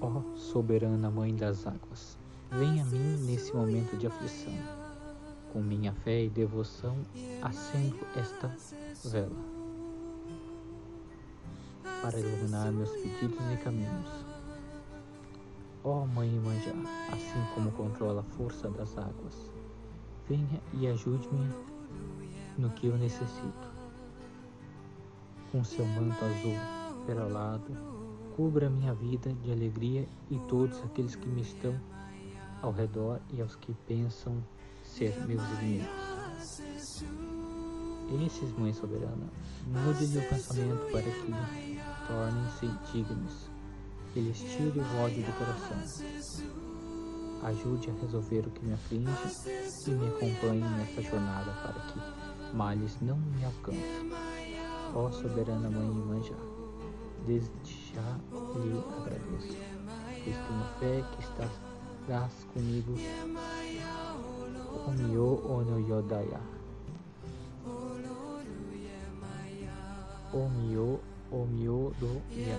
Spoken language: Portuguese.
Ó soberana Mãe das Águas, vem a mim nesse momento de aflição. Com minha fé e devoção, acendo esta vela para iluminar meus pedidos e caminhos. Ó Mãe Manjá, assim como controla a força das águas, venha e ajude-me no que eu necessito. Com seu manto azul perolado, cubra minha vida de alegria e todos aqueles que me estão ao redor e aos que pensam ser meus inimigos. Esses, Mãe Soberana, mude-lhe o pensamento para que tornem-se dignos. Eles tirem o ódio do coração. Ajude a resolver o que me aflige e me acompanhe nessa jornada para que males não me alcancem. Ó soberana Mãe Manjá, desde já lhe agradeço, pois tenho fé que estás comigo. Omyo ono yodaya. Omyo, omyo do ya.